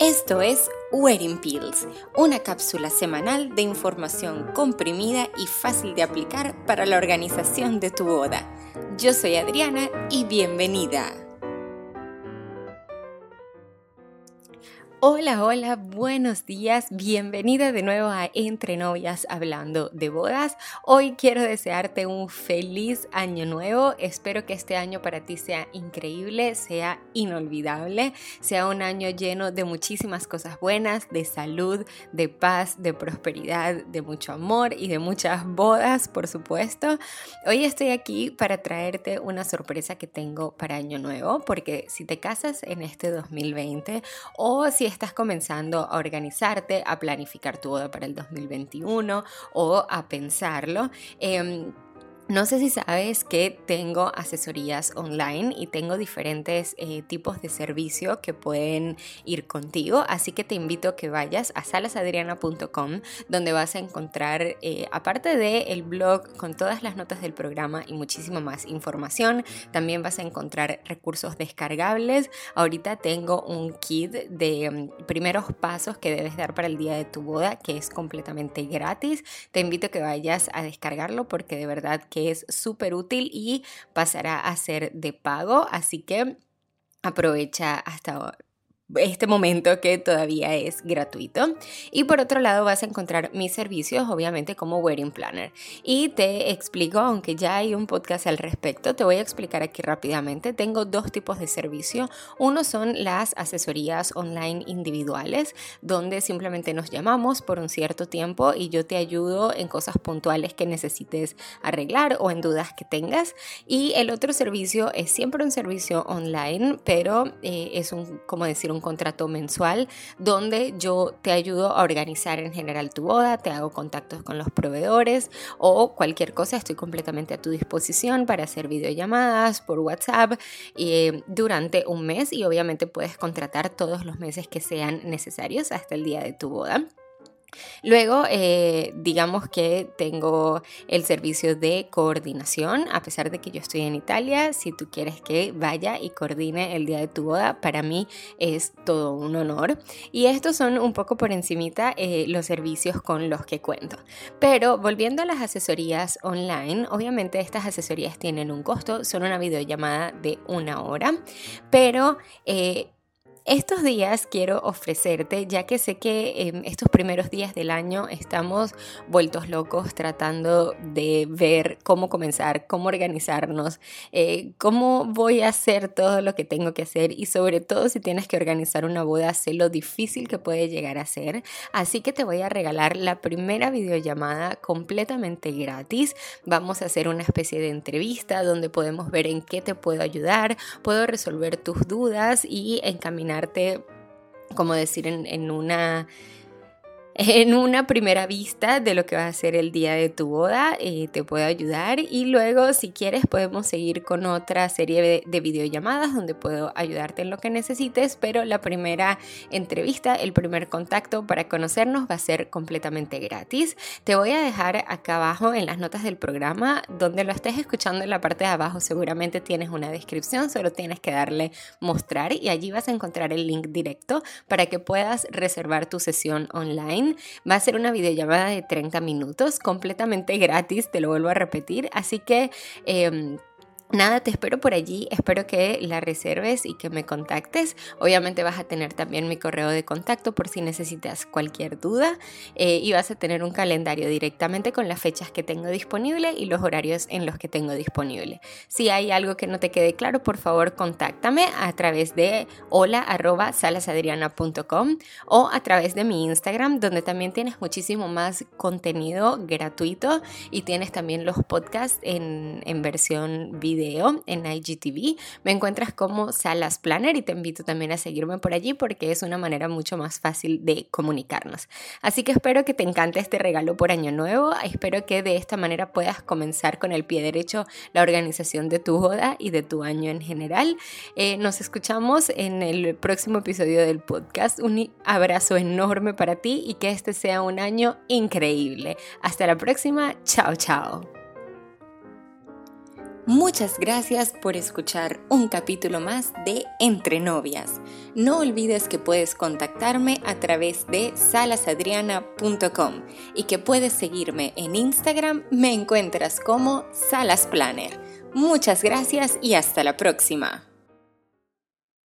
Esto es Wedding Pills, una cápsula semanal de información comprimida y fácil de aplicar para la organización de tu boda. Yo soy Adriana y bienvenida. Hola, hola, buenos días, bienvenida de nuevo a Entre Novias hablando de bodas. Hoy quiero desearte un feliz año nuevo, espero que este año para ti sea increíble, sea inolvidable, sea un año lleno de muchísimas cosas buenas, de salud, de paz, de prosperidad, de mucho amor y de muchas bodas, por supuesto. Hoy estoy aquí para traerte una sorpresa que tengo para año nuevo, porque si te casas en este 2020 o si estás comenzando a organizarte, a planificar tu boda para el 2021 o a pensarlo, em, no sé si sabes que tengo asesorías online y tengo diferentes eh, tipos de servicio que pueden ir contigo, así que te invito a que vayas a salasadriana.com donde vas a encontrar, eh, aparte del el blog con todas las notas del programa y muchísima más información, también vas a encontrar recursos descargables. Ahorita tengo un kit de mm, primeros pasos que debes dar para el día de tu boda que es completamente gratis. Te invito a que vayas a descargarlo porque de verdad que es súper útil y pasará a ser de pago, así que aprovecha hasta este momento que todavía es gratuito. Y por otro lado vas a encontrar mis servicios, obviamente como Wedding Planner. Y te explico, aunque ya hay un podcast al respecto, te voy a explicar aquí rápidamente. Tengo dos tipos de servicio. Uno son las asesorías online individuales, donde simplemente nos llamamos por un cierto tiempo y yo te ayudo en cosas puntuales que necesites arreglar o en dudas que tengas. Y el otro servicio es siempre un servicio online, pero eh, es un, como decir, un contrato mensual donde yo te ayudo a organizar en general tu boda, te hago contactos con los proveedores o cualquier cosa, estoy completamente a tu disposición para hacer videollamadas por WhatsApp eh, durante un mes y obviamente puedes contratar todos los meses que sean necesarios hasta el día de tu boda. Luego, eh, digamos que tengo el servicio de coordinación, a pesar de que yo estoy en Italia, si tú quieres que vaya y coordine el día de tu boda, para mí es todo un honor. Y estos son un poco por encimita eh, los servicios con los que cuento. Pero volviendo a las asesorías online, obviamente estas asesorías tienen un costo, son una videollamada de una hora, pero... Eh, estos días quiero ofrecerte, ya que sé que en estos primeros días del año estamos vueltos locos tratando de ver cómo comenzar, cómo organizarnos, eh, cómo voy a hacer todo lo que tengo que hacer y sobre todo si tienes que organizar una boda, sé lo difícil que puede llegar a ser. Así que te voy a regalar la primera videollamada completamente gratis. Vamos a hacer una especie de entrevista donde podemos ver en qué te puedo ayudar, puedo resolver tus dudas y encaminar como decir, en, una en una primera vista de lo que va a ser el día de tu boda, eh, te puedo ayudar y luego si quieres podemos seguir con otra serie de, de, videollamadas donde puedo ayudarte en lo que necesites, pero la primera entrevista, el primer contacto para conocernos va a ser completamente gratis. Te voy a dejar acá abajo en las notas del programa, donde lo estés escuchando en la parte de abajo seguramente tienes una descripción, solo tienes que darle mostrar y allí vas a encontrar el link directo para que puedas reservar tu sesión online Va a ser una videollamada de 30 minutos, completamente gratis, te lo vuelvo a repetir. Así que... Em, Nada, te espero por allí, espero que la reserves y que me contactes. Obviamente vas a tener también mi correo de contacto por si necesitas cualquier duda eh, y vas a tener un calendario directamente con las fechas que tengo disponible y los horarios en los que tengo disponible. Si hay algo que no te quede claro, por favor contáctame a través de hola salasadriana.com o a través de mi Instagram donde también tienes muchísimo más contenido gratuito y tienes también los podcasts en versión video en IGTV. Me encuentras como Salas Planner y te invito también a seguirme por allí porque es una manera mucho más fácil de comunicarnos. Así que espero que te encante este regalo por año nuevo. Espero que de esta manera puedas comenzar con el pie derecho la organización de tu boda y de tu año en general. Eh, nos escuchamos en el próximo episodio del podcast. Un abrazo enorme para ti y que este sea un año increíble. Hasta la próxima. Chao, chao. Muchas gracias por escuchar un capítulo más de Entre Novias. No olvides que puedes contactarme a través de salasadriana.com y que puedes seguirme en Instagram, me encuentras como Salas Planner. Muchas gracias y hasta la próxima.